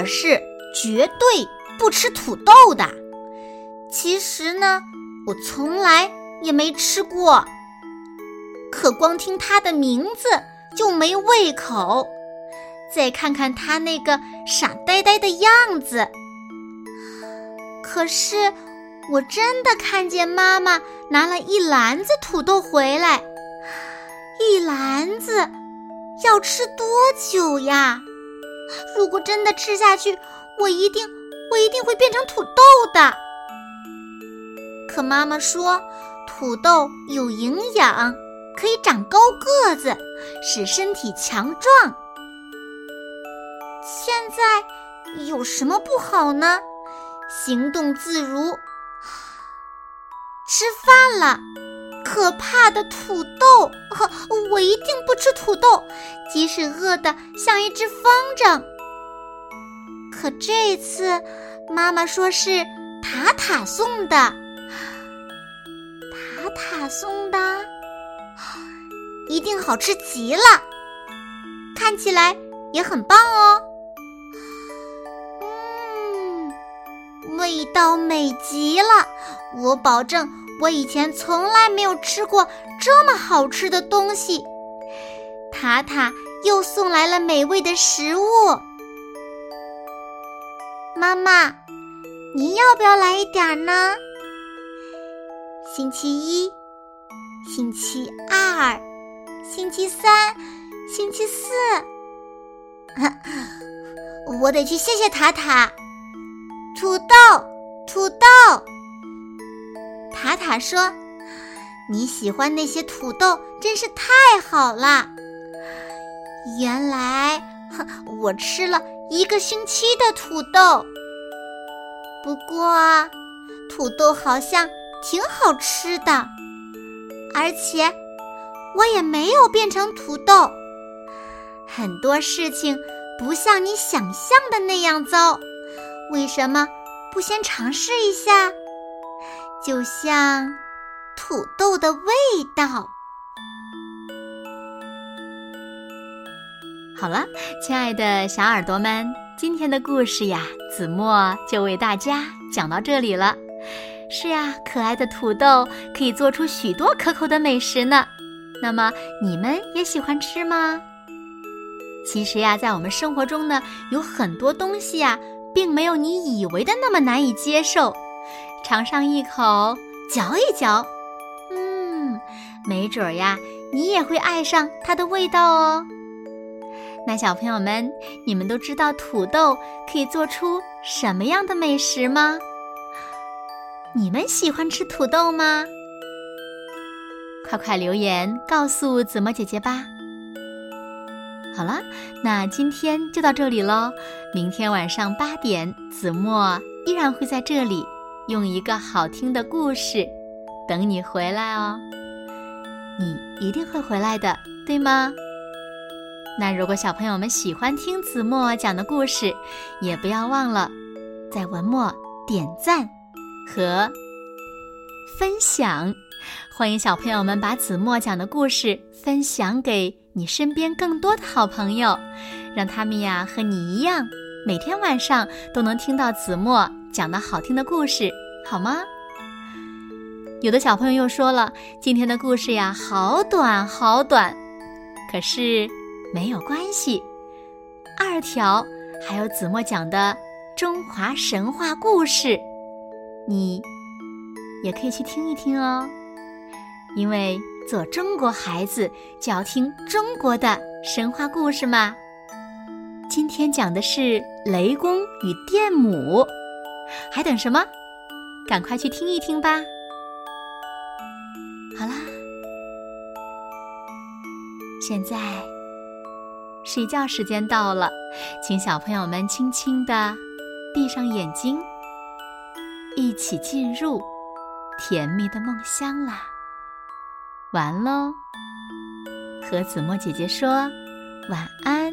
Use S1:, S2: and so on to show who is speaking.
S1: 我是绝对不吃土豆的。其实呢，我从来也没吃过。可光听它的名字就没胃口，再看看它那个傻呆呆的样子。可是，我真的看见妈妈拿了一篮子土豆回来，一篮子，要吃多久呀？如果真的吃下去，我一定，我一定会变成土豆的。可妈妈说，土豆有营养，可以长高个子，使身体强壮。现在有什么不好呢？行动自如。吃饭了。可怕的土豆！我一定不吃土豆，即使饿得像一只风筝。可这次，妈妈说是塔塔送的，塔塔送的，一定好吃极了，看起来也很棒哦。嗯，味道美极了，我保证。我以前从来没有吃过这么好吃的东西，塔塔又送来了美味的食物。妈妈，您要不要来一点呢？星期一、星期二、星期三、星期四，我得去谢谢塔塔。土豆，土豆。塔塔说：“你喜欢那些土豆，真是太好了。原来我吃了一个星期的土豆，不过土豆好像挺好吃的，而且我也没有变成土豆。很多事情不像你想象的那样糟，为什么不先尝试一下？”就像土豆的味道。
S2: 好了，亲爱的小耳朵们，今天的故事呀，子墨就为大家讲到这里了。是呀，可爱的土豆可以做出许多可口的美食呢。那么你们也喜欢吃吗？其实呀，在我们生活中呢，有很多东西呀，并没有你以为的那么难以接受。尝上一口，嚼一嚼，嗯，没准儿呀，你也会爱上它的味道哦。那小朋友们，你们都知道土豆可以做出什么样的美食吗？你们喜欢吃土豆吗？快快留言告诉子墨姐姐吧。好了，那今天就到这里喽。明天晚上八点，子墨依然会在这里。用一个好听的故事等你回来哦，你一定会回来的，对吗？那如果小朋友们喜欢听子墨讲的故事，也不要忘了在文末点赞和分享。欢迎小朋友们把子墨讲的故事分享给你身边更多的好朋友，让他们呀和你一样，每天晚上都能听到子墨。讲的好听的故事，好吗？有的小朋友又说了，今天的故事呀，好短好短。可是没有关系，二条还有子墨讲的中华神话故事，你也可以去听一听哦。因为做中国孩子就要听中国的神话故事嘛。今天讲的是雷公与电母。还等什么？赶快去听一听吧！好啦，现在睡觉时间到了，请小朋友们轻轻的闭上眼睛，一起进入甜蜜的梦乡啦。完喽，和子墨姐姐说晚安，